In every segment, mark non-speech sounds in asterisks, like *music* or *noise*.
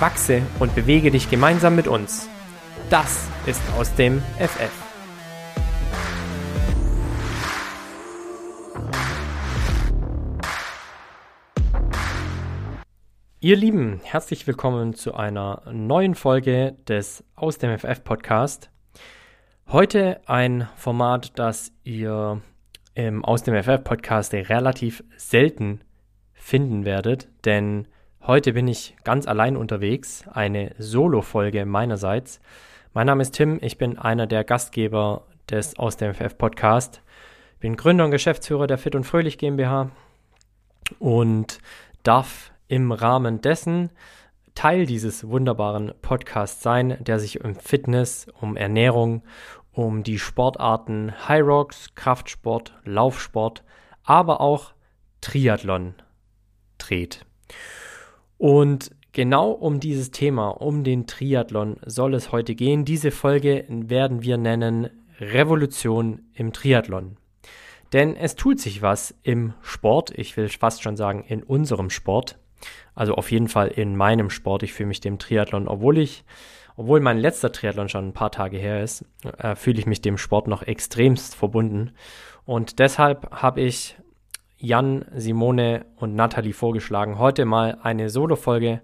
Wachse und bewege dich gemeinsam mit uns. Das ist aus dem FF. Ihr Lieben, herzlich willkommen zu einer neuen Folge des Aus dem FF Podcast. Heute ein Format, das ihr im Aus dem FF Podcast relativ selten finden werdet, denn heute bin ich ganz allein unterwegs, eine Solo-Folge meinerseits. Mein Name ist Tim, ich bin einer der Gastgeber des Aus dem FF Podcast, bin Gründer und Geschäftsführer der Fit und Fröhlich GmbH und darf im Rahmen dessen Teil dieses wunderbaren Podcasts sein, der sich um Fitness, um Ernährung, um die Sportarten High Rocks, Kraftsport, Laufsport, aber auch Triathlon dreht. Und genau um dieses Thema, um den Triathlon soll es heute gehen. Diese Folge werden wir nennen Revolution im Triathlon. Denn es tut sich was im Sport, ich will fast schon sagen in unserem Sport. Also auf jeden Fall in meinem Sport. Ich fühle mich dem Triathlon, obwohl ich, obwohl mein letzter Triathlon schon ein paar Tage her ist, äh, fühle ich mich dem Sport noch extremst verbunden. Und deshalb habe ich Jan, Simone und Nathalie vorgeschlagen, heute mal eine Solo-Folge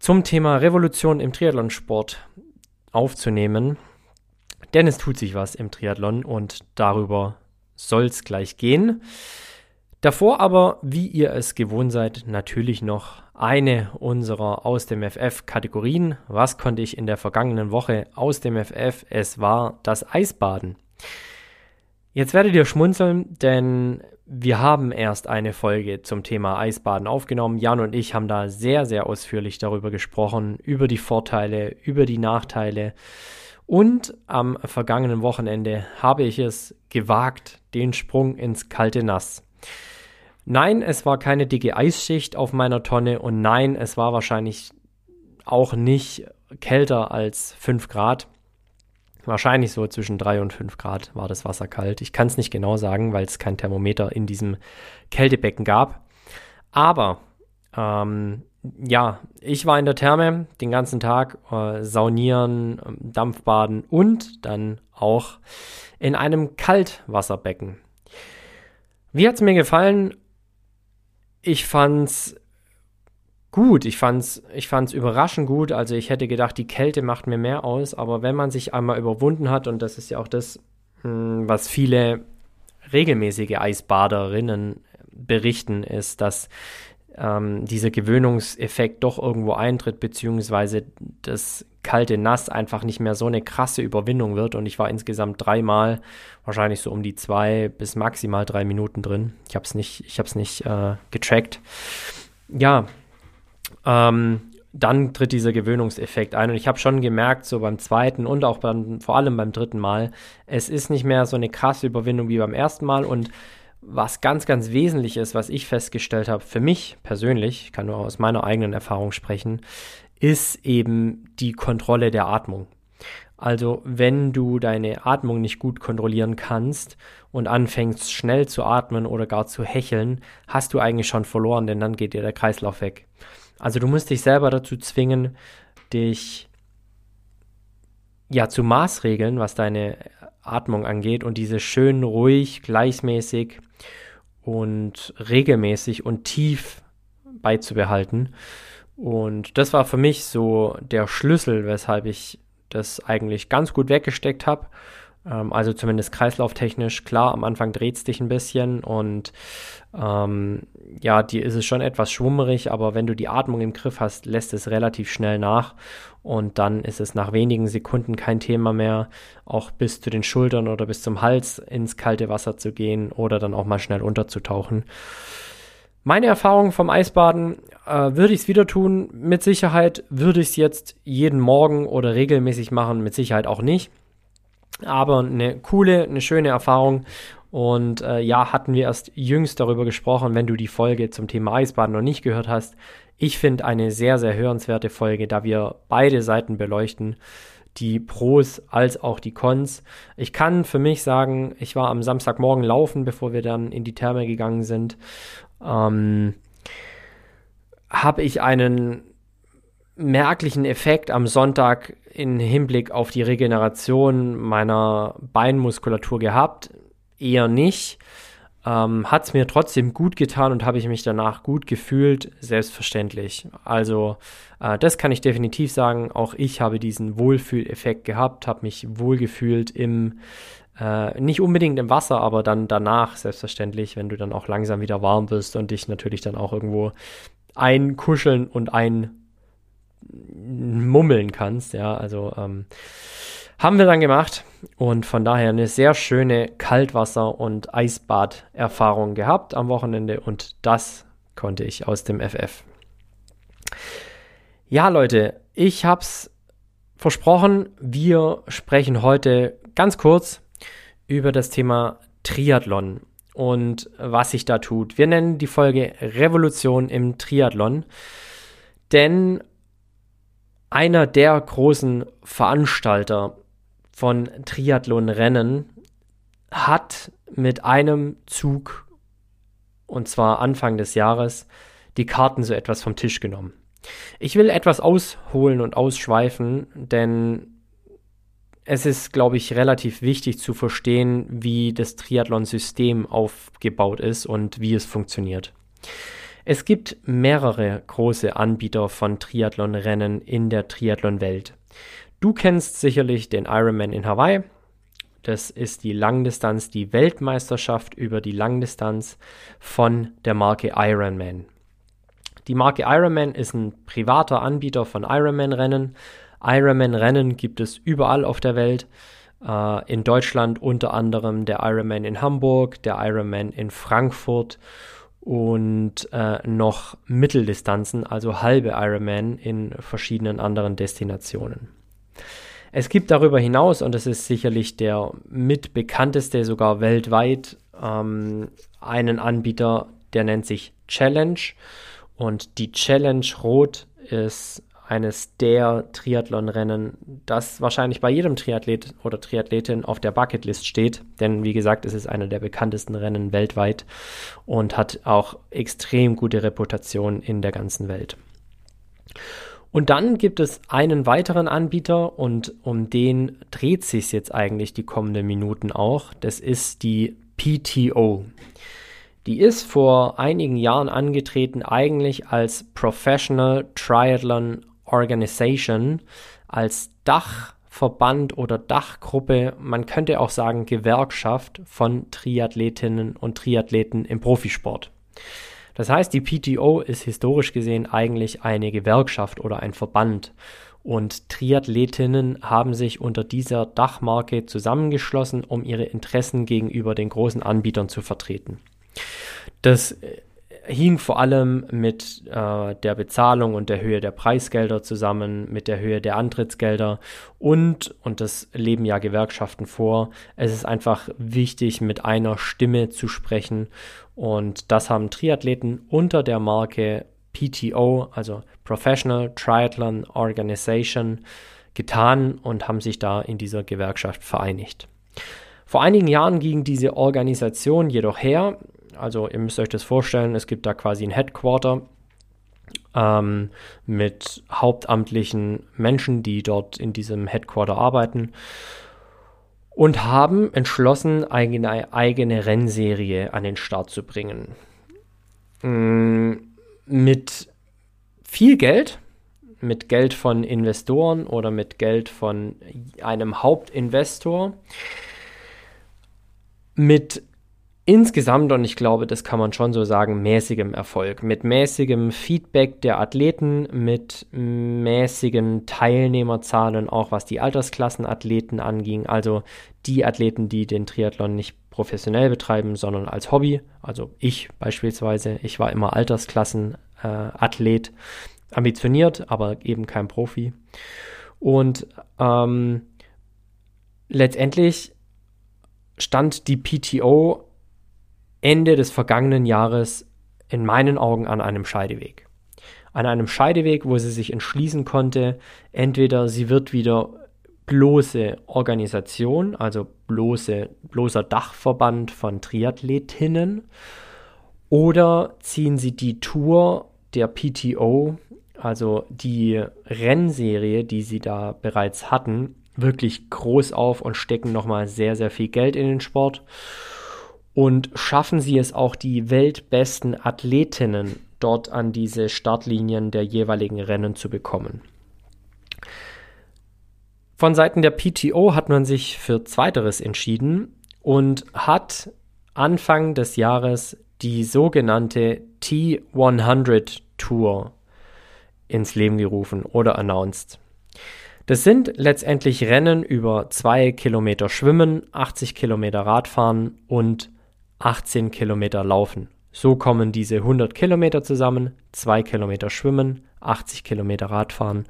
zum Thema Revolution im Triathlonsport aufzunehmen. Denn es tut sich was im Triathlon und darüber soll es gleich gehen. Davor aber, wie ihr es gewohnt seid, natürlich noch eine unserer aus dem FF Kategorien. Was konnte ich in der vergangenen Woche aus dem FF? Es war das Eisbaden. Jetzt werdet ihr schmunzeln, denn wir haben erst eine Folge zum Thema Eisbaden aufgenommen. Jan und ich haben da sehr, sehr ausführlich darüber gesprochen, über die Vorteile, über die Nachteile. Und am vergangenen Wochenende habe ich es gewagt, den Sprung ins kalte Nass. Nein, es war keine dicke Eisschicht auf meiner Tonne und nein, es war wahrscheinlich auch nicht kälter als 5 Grad. Wahrscheinlich so zwischen 3 und 5 Grad war das Wasser kalt. Ich kann es nicht genau sagen, weil es kein Thermometer in diesem Kältebecken gab. Aber ähm, ja, ich war in der Therme den ganzen Tag, äh, saunieren, Dampfbaden und dann auch in einem Kaltwasserbecken. Wie hat es mir gefallen? Ich fand's gut. Ich fand's, ich fand's überraschend gut. Also ich hätte gedacht, die Kälte macht mir mehr aus. Aber wenn man sich einmal überwunden hat, und das ist ja auch das, hm, was viele regelmäßige Eisbaderinnen berichten, ist, dass ähm, dieser Gewöhnungseffekt doch irgendwo eintritt, beziehungsweise das kalte Nass einfach nicht mehr so eine krasse Überwindung wird. Und ich war insgesamt dreimal, wahrscheinlich so um die zwei bis maximal drei Minuten drin. Ich habe es nicht, ich habe es nicht äh, getrackt. Ja, ähm, dann tritt dieser Gewöhnungseffekt ein. Und ich habe schon gemerkt, so beim zweiten und auch beim, vor allem beim dritten Mal, es ist nicht mehr so eine krasse Überwindung wie beim ersten Mal. Und was ganz, ganz wesentlich ist, was ich festgestellt habe, für mich persönlich, ich kann nur aus meiner eigenen Erfahrung sprechen, ist eben die Kontrolle der Atmung. Also wenn du deine Atmung nicht gut kontrollieren kannst und anfängst schnell zu atmen oder gar zu hecheln, hast du eigentlich schon verloren, denn dann geht dir der Kreislauf weg. Also du musst dich selber dazu zwingen, dich ja zu Maßregeln, was deine Atmung angeht und diese schön ruhig, gleichmäßig und regelmäßig und tief beizubehalten. Und das war für mich so der Schlüssel, weshalb ich das eigentlich ganz gut weggesteckt habe ähm, also zumindest kreislauftechnisch. Klar, am Anfang dreht es dich ein bisschen und ähm, ja, dir ist es schon etwas schwummerig, aber wenn du die Atmung im Griff hast, lässt es relativ schnell nach und dann ist es nach wenigen Sekunden kein Thema mehr, auch bis zu den Schultern oder bis zum Hals ins kalte Wasser zu gehen oder dann auch mal schnell unterzutauchen. Meine Erfahrung vom Eisbaden, äh, würde ich es wieder tun? Mit Sicherheit würde ich es jetzt jeden Morgen oder regelmäßig machen, mit Sicherheit auch nicht. Aber eine coole, eine schöne Erfahrung. Und äh, ja, hatten wir erst jüngst darüber gesprochen, wenn du die Folge zum Thema Eisbaden noch nicht gehört hast. Ich finde eine sehr, sehr hörenswerte Folge, da wir beide Seiten beleuchten die Pros als auch die Cons. Ich kann für mich sagen, ich war am Samstagmorgen laufen, bevor wir dann in die Therme gegangen sind ähm, habe ich einen merklichen Effekt am Sonntag im Hinblick auf die Regeneration meiner Beinmuskulatur gehabt? Eher nicht. Ähm, Hat es mir trotzdem gut getan und habe ich mich danach gut gefühlt? Selbstverständlich. Also äh, das kann ich definitiv sagen. Auch ich habe diesen Wohlfühleffekt gehabt, habe mich wohlgefühlt im äh, nicht unbedingt im Wasser, aber dann danach selbstverständlich, wenn du dann auch langsam wieder warm bist und dich natürlich dann auch irgendwo einkuscheln und einmummeln kannst. Ja, also ähm, haben wir dann gemacht und von daher eine sehr schöne Kaltwasser- und Eisbad-Erfahrung gehabt am Wochenende und das konnte ich aus dem FF. Ja, Leute, ich hab's versprochen, wir sprechen heute ganz kurz über das Thema Triathlon und was sich da tut. Wir nennen die Folge Revolution im Triathlon, denn einer der großen Veranstalter von Triathlonrennen hat mit einem Zug, und zwar Anfang des Jahres, die Karten so etwas vom Tisch genommen. Ich will etwas ausholen und ausschweifen, denn es ist, glaube ich, relativ wichtig zu verstehen, wie das Triathlon-System aufgebaut ist und wie es funktioniert. Es gibt mehrere große Anbieter von Triathlon-Rennen in der Triathlon-Welt. Du kennst sicherlich den Ironman in Hawaii. Das ist die Langdistanz, die Weltmeisterschaft über die Langdistanz von der Marke Ironman. Die Marke Ironman ist ein privater Anbieter von Ironman-Rennen Ironman-Rennen gibt es überall auf der Welt. Äh, in Deutschland unter anderem der Ironman in Hamburg, der Ironman in Frankfurt und äh, noch Mitteldistanzen, also halbe Ironman in verschiedenen anderen Destinationen. Es gibt darüber hinaus, und das ist sicherlich der mitbekannteste sogar weltweit, ähm, einen Anbieter, der nennt sich Challenge. Und die Challenge Rot ist eines der Triathlon-Rennen, das wahrscheinlich bei jedem Triathlet oder Triathletin auf der Bucketlist steht. Denn wie gesagt, es ist einer der bekanntesten Rennen weltweit und hat auch extrem gute Reputation in der ganzen Welt. Und dann gibt es einen weiteren Anbieter und um den dreht sich jetzt eigentlich die kommenden Minuten auch. Das ist die PTO. Die ist vor einigen Jahren angetreten, eigentlich als Professional Triathlon Organization als Dachverband oder Dachgruppe, man könnte auch sagen Gewerkschaft von Triathletinnen und Triathleten im Profisport. Das heißt, die PTO ist historisch gesehen eigentlich eine Gewerkschaft oder ein Verband. Und Triathletinnen haben sich unter dieser Dachmarke zusammengeschlossen, um ihre Interessen gegenüber den großen Anbietern zu vertreten. Das hing vor allem mit äh, der Bezahlung und der Höhe der Preisgelder zusammen, mit der Höhe der Antrittsgelder und, und das leben ja Gewerkschaften vor, es ist einfach wichtig, mit einer Stimme zu sprechen und das haben Triathleten unter der Marke PTO, also Professional Triathlon Organization, getan und haben sich da in dieser Gewerkschaft vereinigt. Vor einigen Jahren ging diese Organisation jedoch her also ihr müsst euch das vorstellen, es gibt da quasi ein Headquarter ähm, mit hauptamtlichen Menschen, die dort in diesem Headquarter arbeiten und haben entschlossen, eine eigene Rennserie an den Start zu bringen. Ähm, mit viel Geld, mit Geld von Investoren oder mit Geld von einem Hauptinvestor, mit insgesamt, und ich glaube, das kann man schon so sagen, mäßigem Erfolg. Mit mäßigem Feedback der Athleten, mit mäßigen Teilnehmerzahlen, auch was die Altersklassenathleten anging. Also die Athleten, die den Triathlon nicht professionell betreiben, sondern als Hobby. Also ich beispielsweise. Ich war immer Altersklassenathlet, äh, ambitioniert, aber eben kein Profi. Und ähm, letztendlich stand die PTO Ende des vergangenen Jahres in meinen Augen an einem Scheideweg. An einem Scheideweg, wo sie sich entschließen konnte, entweder sie wird wieder bloße Organisation, also bloße, bloßer Dachverband von Triathletinnen, oder ziehen sie die Tour der PTO, also die Rennserie, die sie da bereits hatten, wirklich groß auf und stecken nochmal sehr, sehr viel Geld in den Sport und schaffen sie es auch, die weltbesten Athletinnen dort an diese Startlinien der jeweiligen Rennen zu bekommen. Von Seiten der PTO hat man sich für Zweiteres entschieden und hat Anfang des Jahres die sogenannte T100 Tour ins Leben gerufen oder announced. Das sind letztendlich Rennen über zwei Kilometer Schwimmen, 80 Kilometer Radfahren und 18 Kilometer laufen. So kommen diese 100 Kilometer zusammen, 2 Kilometer schwimmen, 80 Kilometer Radfahren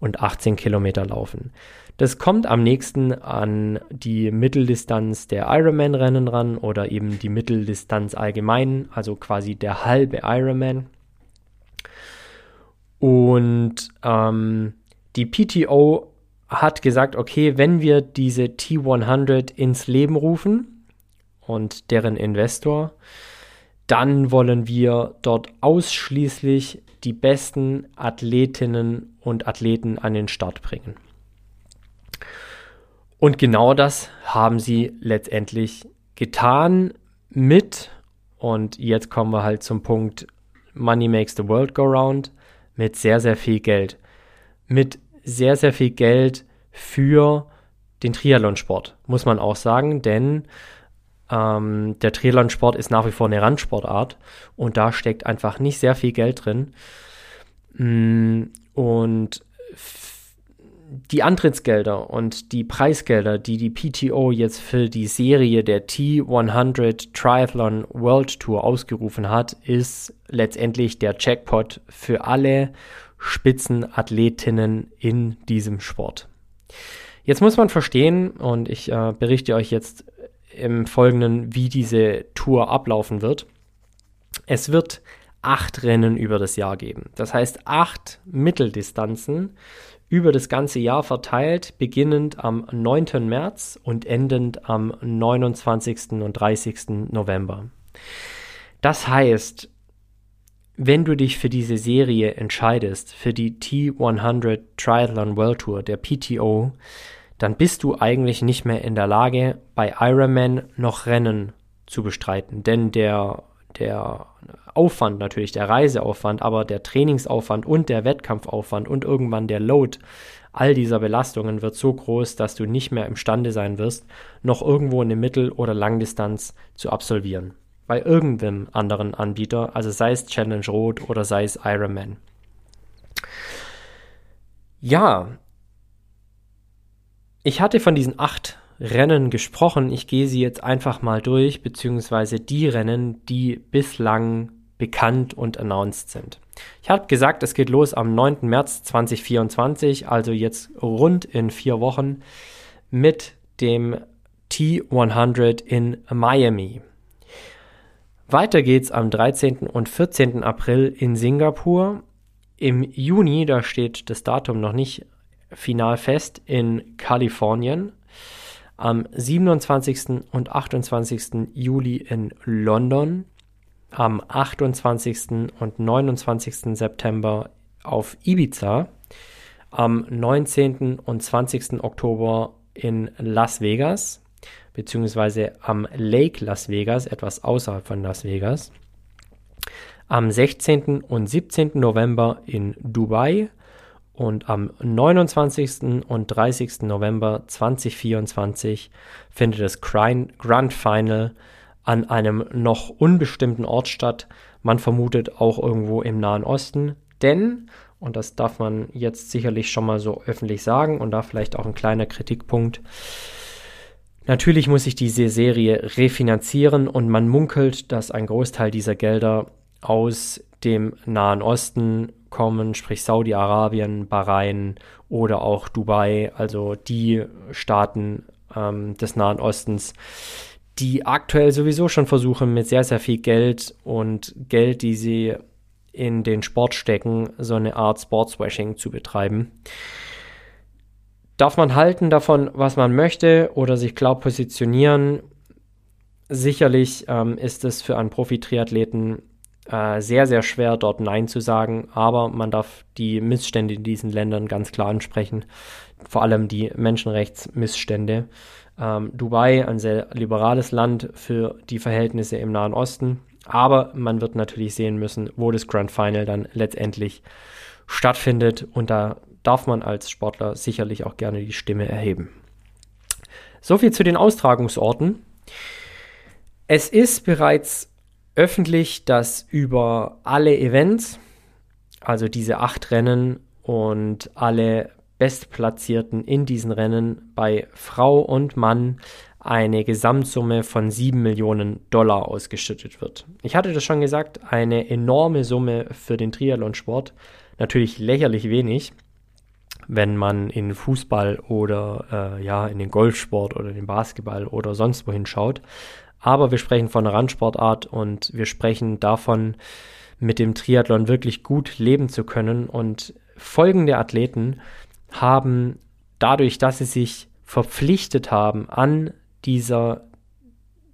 und 18 Kilometer laufen. Das kommt am nächsten an die Mitteldistanz der Ironman-Rennen ran oder eben die Mitteldistanz allgemein, also quasi der halbe Ironman. Und ähm, die PTO hat gesagt, okay, wenn wir diese T100 ins Leben rufen, und deren Investor, dann wollen wir dort ausschließlich die besten Athletinnen und Athleten an den Start bringen. Und genau das haben sie letztendlich getan mit, und jetzt kommen wir halt zum Punkt, Money makes the world go round, mit sehr, sehr viel Geld. Mit sehr, sehr viel Geld für den Triathlonsport, muss man auch sagen, denn ähm, der Triathlon-Sport ist nach wie vor eine Randsportart und da steckt einfach nicht sehr viel Geld drin. Mm, und die Antrittsgelder und die Preisgelder, die die PTO jetzt für die Serie der T100 Triathlon World Tour ausgerufen hat, ist letztendlich der Jackpot für alle Spitzenathletinnen in diesem Sport. Jetzt muss man verstehen, und ich äh, berichte euch jetzt im Folgenden, wie diese Tour ablaufen wird. Es wird acht Rennen über das Jahr geben. Das heißt, acht Mitteldistanzen über das ganze Jahr verteilt, beginnend am 9. März und endend am 29. und 30. November. Das heißt, wenn du dich für diese Serie entscheidest, für die T100 Triathlon World Tour der PTO, dann bist du eigentlich nicht mehr in der Lage, bei Ironman noch Rennen zu bestreiten. Denn der, der Aufwand, natürlich der Reiseaufwand, aber der Trainingsaufwand und der Wettkampfaufwand und irgendwann der Load all dieser Belastungen wird so groß, dass du nicht mehr imstande sein wirst, noch irgendwo eine Mittel- oder Langdistanz zu absolvieren. Bei irgendeinem anderen Anbieter, also sei es Challenge Rot oder sei es Ironman. Ja, ich hatte von diesen acht Rennen gesprochen. Ich gehe sie jetzt einfach mal durch, beziehungsweise die Rennen, die bislang bekannt und announced sind. Ich habe gesagt, es geht los am 9. März 2024, also jetzt rund in vier Wochen, mit dem T100 in Miami. Weiter geht's am 13. und 14. April in Singapur. Im Juni, da steht das Datum noch nicht final fest in Kalifornien. Am 27. und 28. Juli in London. Am 28. und 29. September auf Ibiza. Am 19. und 20. Oktober in Las Vegas, beziehungsweise am Lake Las Vegas, etwas außerhalb von Las Vegas. Am 16. und 17. November in Dubai und am 29. und 30. November 2024 findet das Grand Final an einem noch unbestimmten Ort statt. Man vermutet auch irgendwo im Nahen Osten. Denn, und das darf man jetzt sicherlich schon mal so öffentlich sagen und da vielleicht auch ein kleiner Kritikpunkt, natürlich muss sich diese Serie refinanzieren und man munkelt, dass ein Großteil dieser Gelder aus dem Nahen Osten kommen, sprich Saudi-Arabien, Bahrain oder auch Dubai, also die Staaten ähm, des Nahen Ostens, die aktuell sowieso schon versuchen, mit sehr, sehr viel Geld und Geld, die sie in den Sport stecken, so eine Art Sportswashing zu betreiben. Darf man halten davon, was man möchte oder sich klar positionieren? Sicherlich ähm, ist es für einen Profi-Triathleten äh, sehr, sehr schwer, dort Nein zu sagen, aber man darf die Missstände in diesen Ländern ganz klar ansprechen, vor allem die Menschenrechtsmissstände. Ähm, Dubai, ein sehr liberales Land für die Verhältnisse im Nahen Osten, aber man wird natürlich sehen müssen, wo das Grand Final dann letztendlich stattfindet und da darf man als Sportler sicherlich auch gerne die Stimme erheben. Soviel zu den Austragungsorten. Es ist bereits öffentlich, dass über alle Events, also diese acht Rennen und alle Bestplatzierten in diesen Rennen bei Frau und Mann eine Gesamtsumme von 7 Millionen Dollar ausgeschüttet wird. Ich hatte das schon gesagt, eine enorme Summe für den Triathlonsport. Natürlich lächerlich wenig, wenn man in Fußball oder äh, ja in den Golfsport oder den Basketball oder sonst wohin schaut. Aber wir sprechen von einer Randsportart und wir sprechen davon, mit dem Triathlon wirklich gut leben zu können. Und folgende Athleten haben dadurch, dass sie sich verpflichtet haben, an dieser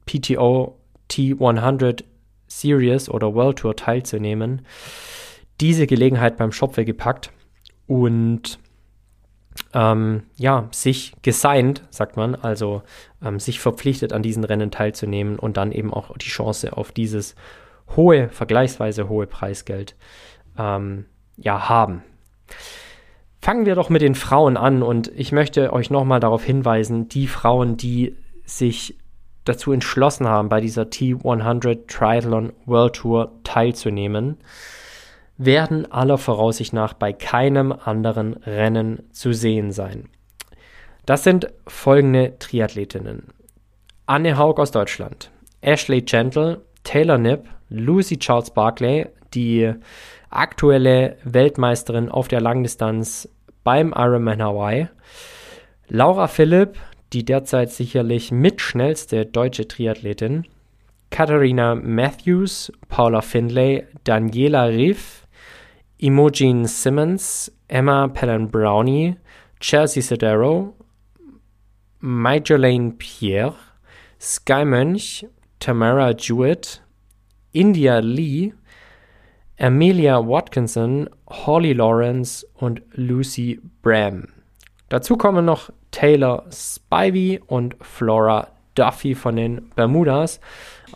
PTO T100 Series oder World Tour teilzunehmen, diese Gelegenheit beim Schopfe gepackt und ähm, ja, sich gesigned, sagt man, also ähm, sich verpflichtet, an diesen Rennen teilzunehmen und dann eben auch die Chance auf dieses hohe, vergleichsweise hohe Preisgeld ähm, ja, haben. Fangen wir doch mit den Frauen an und ich möchte euch nochmal darauf hinweisen, die Frauen, die sich dazu entschlossen haben, bei dieser T100 Triathlon World Tour teilzunehmen, werden aller Voraussicht nach bei keinem anderen Rennen zu sehen sein. Das sind folgende Triathletinnen. Anne Haug aus Deutschland, Ashley Gentle, Taylor Nipp, Lucy Charles Barclay, die aktuelle Weltmeisterin auf der Langdistanz beim Ironman Hawaii, Laura Philipp, die derzeit sicherlich mitschnellste deutsche Triathletin, Katharina Matthews, Paula Findlay, Daniela Riff, Imogen Simmons, Emma Pellen Brownie, Chelsea Sedero, Majolaine Pierre, Sky Mönch, Tamara Jewett, India Lee, Amelia Watkinson, Holly Lawrence und Lucy Bram. Dazu kommen noch Taylor Spivey und Flora Duffy von den Bermudas,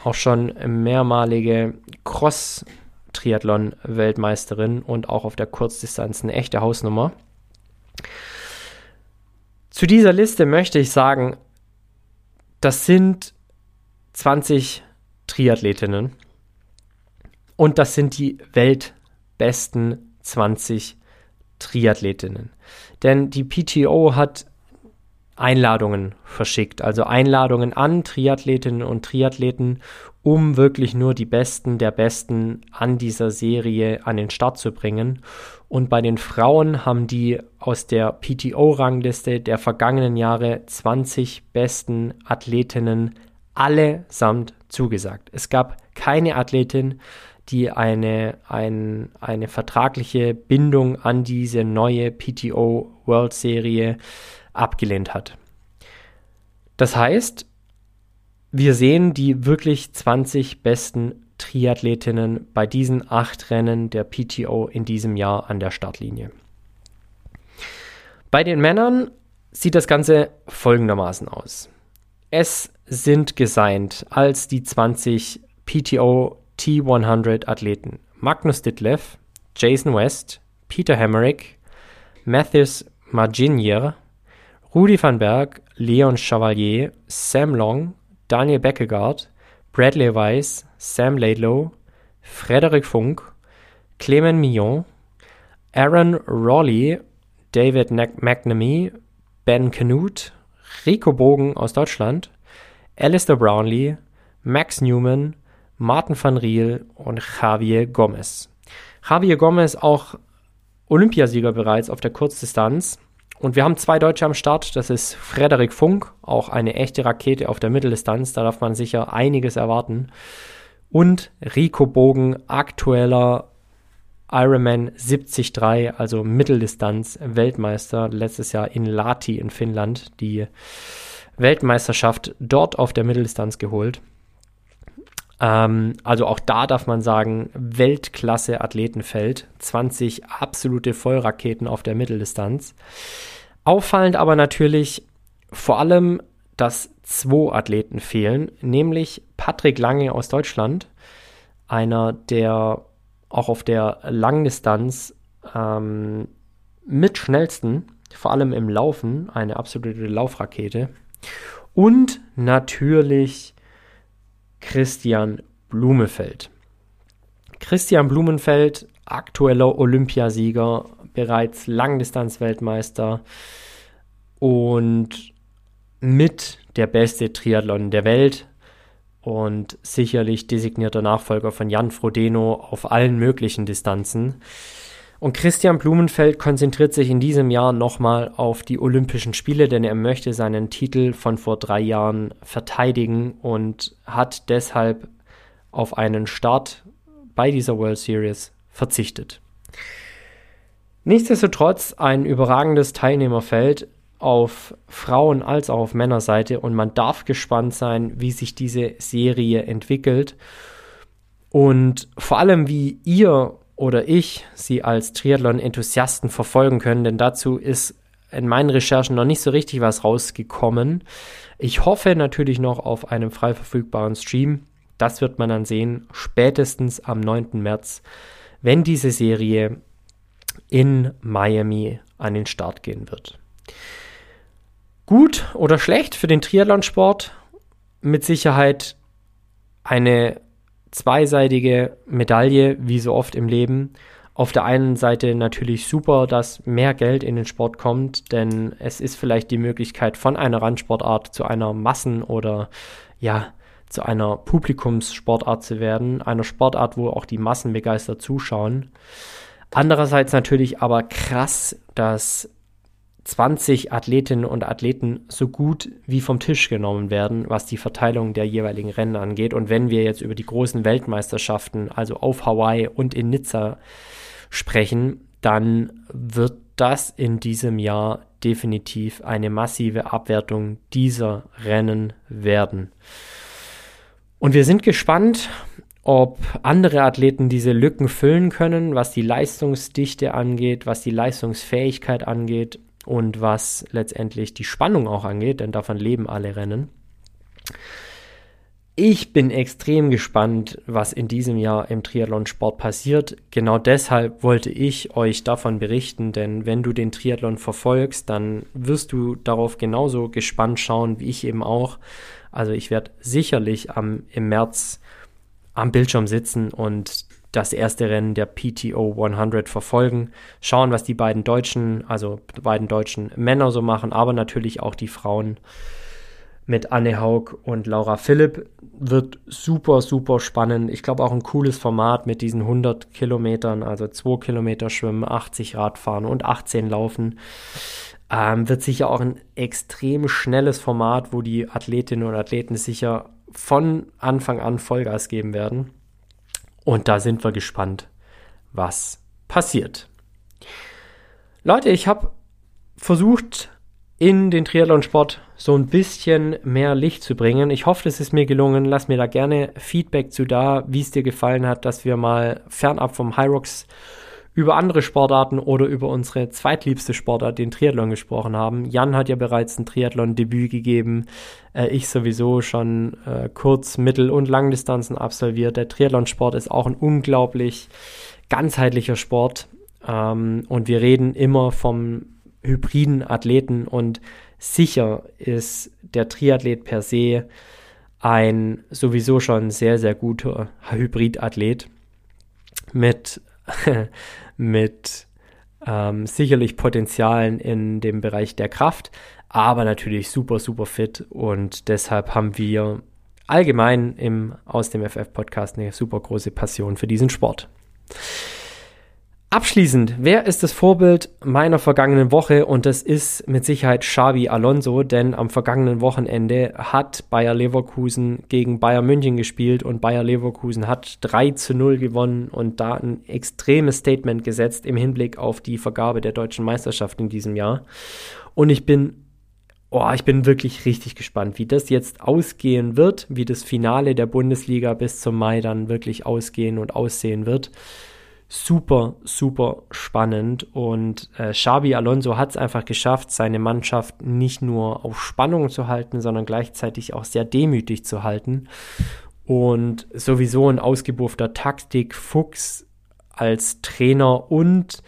auch schon mehrmalige Cross- Triathlon-Weltmeisterin und auch auf der Kurzdistanz eine echte Hausnummer. Zu dieser Liste möchte ich sagen, das sind 20 Triathletinnen und das sind die weltbesten 20 Triathletinnen. Denn die PTO hat Einladungen verschickt, also Einladungen an Triathletinnen und Triathleten, um wirklich nur die Besten der Besten an dieser Serie an den Start zu bringen. Und bei den Frauen haben die aus der PTO-Rangliste der vergangenen Jahre 20 besten Athletinnen allesamt zugesagt. Es gab keine Athletin, die eine, ein, eine vertragliche Bindung an diese neue PTO World Serie abgelehnt hat. Das heißt, wir sehen die wirklich 20 besten Triathletinnen bei diesen acht Rennen der PTO in diesem Jahr an der Startlinie. Bei den Männern sieht das Ganze folgendermaßen aus. Es sind gesigned als die 20 PTO T100 Athleten Magnus Ditlev, Jason West, Peter Hemmerich, Matthews Marginier, Rudi van Berg, Leon Chevalier, Sam Long, Daniel Beckegaard, Bradley Weiss, Sam Laidlow, Frederik Funk, Clement Millon, Aaron Rawley, David McNamee, Ben Canute, Rico Bogen aus Deutschland, Alistair Brownlee, Max Newman, Martin van Riel und Javier Gomez. Javier Gomez auch Olympiasieger bereits auf der Kurzdistanz. Und wir haben zwei Deutsche am Start. Das ist Frederik Funk, auch eine echte Rakete auf der Mitteldistanz. Da darf man sicher einiges erwarten. Und Rico Bogen, aktueller Ironman 73, also Mitteldistanz Weltmeister, letztes Jahr in Lahti in Finnland, die Weltmeisterschaft dort auf der Mitteldistanz geholt. Ähm, also auch da darf man sagen, Weltklasse Athletenfeld, 20 absolute Vollraketen auf der Mitteldistanz. Auffallend aber natürlich vor allem, dass zwei Athleten fehlen, nämlich Patrick Lange aus Deutschland, einer der auch auf der Langdistanz ähm, mit schnellsten, vor allem im Laufen, eine absolute Laufrakete. Und natürlich Christian Blumefeld. Christian Blumenfeld, aktueller Olympiasieger, bereits Langdistanz-Weltmeister und mit der beste Triathlon der Welt und sicherlich designierter Nachfolger von Jan Frodeno auf allen möglichen Distanzen. Und Christian Blumenfeld konzentriert sich in diesem Jahr nochmal auf die Olympischen Spiele, denn er möchte seinen Titel von vor drei Jahren verteidigen und hat deshalb auf einen Start bei dieser World Series verzichtet. Nichtsdestotrotz ein überragendes Teilnehmerfeld auf Frauen- als auch auf Männerseite und man darf gespannt sein, wie sich diese Serie entwickelt und vor allem, wie ihr oder ich sie als Triathlon-Enthusiasten verfolgen können, denn dazu ist in meinen Recherchen noch nicht so richtig was rausgekommen. Ich hoffe natürlich noch auf einem frei verfügbaren Stream. Das wird man dann sehen, spätestens am 9. März, wenn diese Serie in Miami an den Start gehen wird. Gut oder schlecht für den Triathlonsport? Mit Sicherheit eine zweiseitige Medaille, wie so oft im Leben. Auf der einen Seite natürlich super, dass mehr Geld in den Sport kommt, denn es ist vielleicht die Möglichkeit von einer Randsportart zu einer Massen- oder ja, zu einer Publikumssportart zu werden, einer Sportart, wo auch die Massen begeistert zuschauen. Andererseits natürlich aber krass, dass 20 Athletinnen und Athleten so gut wie vom Tisch genommen werden, was die Verteilung der jeweiligen Rennen angeht. Und wenn wir jetzt über die großen Weltmeisterschaften, also auf Hawaii und in Nizza sprechen, dann wird das in diesem Jahr definitiv eine massive Abwertung dieser Rennen werden. Und wir sind gespannt, ob andere Athleten diese Lücken füllen können, was die Leistungsdichte angeht, was die Leistungsfähigkeit angeht und was letztendlich die Spannung auch angeht, denn davon leben alle Rennen. Ich bin extrem gespannt, was in diesem Jahr im Triathlon-Sport passiert. Genau deshalb wollte ich euch davon berichten, denn wenn du den Triathlon verfolgst, dann wirst du darauf genauso gespannt schauen, wie ich eben auch. Also ich werde sicherlich am, im März am Bildschirm sitzen und das erste Rennen der PTO 100 verfolgen, schauen, was die beiden deutschen, also beiden deutschen Männer so machen, aber natürlich auch die Frauen mit Anne Haug und Laura Philipp wird super, super spannend. Ich glaube auch ein cooles Format mit diesen 100 Kilometern, also 2 Kilometer Schwimmen, 80 Radfahren und 18 Laufen. Ähm, wird sicher auch ein extrem schnelles Format, wo die Athletinnen und Athleten sicher von Anfang an Vollgas geben werden. Und da sind wir gespannt, was passiert. Leute, ich habe versucht, in den Triathlon-Sport so ein bisschen mehr Licht zu bringen. Ich hoffe, es ist mir gelungen. Lass mir da gerne Feedback zu da, wie es dir gefallen hat, dass wir mal fernab vom Hyrox über andere Sportarten oder über unsere zweitliebste Sportart, den Triathlon, gesprochen haben. Jan hat ja bereits ein Triathlon-Debüt gegeben. Äh, ich sowieso schon äh, Kurz-, Mittel- und Langdistanzen absolviert. Der Triathlon-Sport ist auch ein unglaublich ganzheitlicher Sport. Ähm, und wir reden immer vom hybriden Athleten und sicher ist der Triathlet per se ein sowieso schon sehr, sehr guter Hybridathlet mit, *laughs* mit ähm, sicherlich Potenzialen in dem Bereich der Kraft, aber natürlich super, super fit und deshalb haben wir allgemein im Aus dem FF-Podcast eine super große Passion für diesen Sport. Abschließend, wer ist das Vorbild meiner vergangenen Woche? Und das ist mit Sicherheit Xabi Alonso, denn am vergangenen Wochenende hat Bayer Leverkusen gegen Bayern München gespielt und Bayer Leverkusen hat 3 zu 0 gewonnen und da ein extremes Statement gesetzt im Hinblick auf die Vergabe der deutschen Meisterschaft in diesem Jahr. Und ich bin, oh, ich bin wirklich richtig gespannt, wie das jetzt ausgehen wird, wie das Finale der Bundesliga bis zum Mai dann wirklich ausgehen und aussehen wird super, super spannend. Und äh, Xabi Alonso hat es einfach geschafft, seine Mannschaft nicht nur auf Spannung zu halten, sondern gleichzeitig auch sehr demütig zu halten. Und sowieso ein ausgebuffter Taktik-Fuchs als Trainer und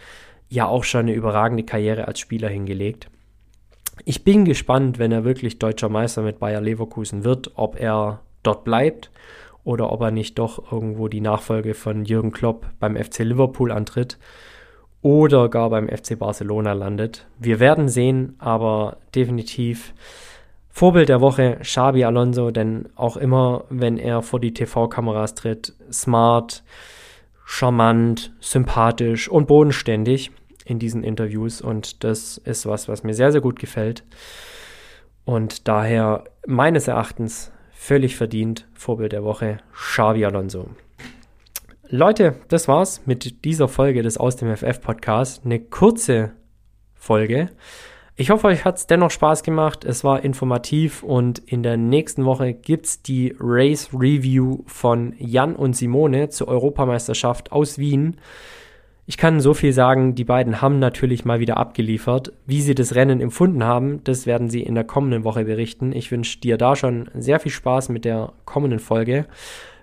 ja auch schon eine überragende Karriere als Spieler hingelegt. Ich bin gespannt, wenn er wirklich deutscher Meister mit Bayer Leverkusen wird, ob er dort bleibt oder ob er nicht doch irgendwo die Nachfolge von Jürgen Klopp beim FC Liverpool antritt oder gar beim FC Barcelona landet. Wir werden sehen, aber definitiv Vorbild der Woche Xabi Alonso, denn auch immer, wenn er vor die TV-Kameras tritt, smart, charmant, sympathisch und bodenständig in diesen Interviews und das ist was, was mir sehr, sehr gut gefällt. Und daher meines Erachtens völlig verdient Vorbild der Woche, Xavi Alonso. Leute, das war's mit dieser Folge des Aus dem FF Podcast. Eine kurze Folge. Ich hoffe, euch hat's dennoch Spaß gemacht. Es war informativ und in der nächsten Woche gibt's die Race Review von Jan und Simone zur Europameisterschaft aus Wien. Ich kann so viel sagen, die beiden haben natürlich mal wieder abgeliefert. Wie sie das Rennen empfunden haben, das werden sie in der kommenden Woche berichten. Ich wünsche dir da schon sehr viel Spaß mit der kommenden Folge.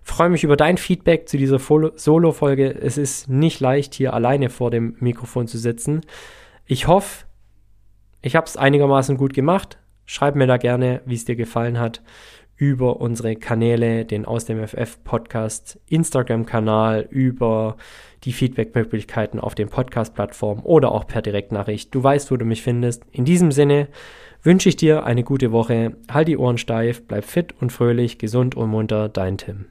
Freue mich über dein Feedback zu dieser Solo-Folge. Es ist nicht leicht, hier alleine vor dem Mikrofon zu sitzen. Ich hoffe, ich habe es einigermaßen gut gemacht. Schreib mir da gerne, wie es dir gefallen hat über unsere Kanäle, den Aus dem FF Podcast Instagram-Kanal, über die Feedback-Möglichkeiten auf den Podcast-Plattformen oder auch per Direktnachricht. Du weißt, wo du mich findest. In diesem Sinne wünsche ich dir eine gute Woche. Halt die Ohren steif, bleib fit und fröhlich, gesund und munter. Dein Tim.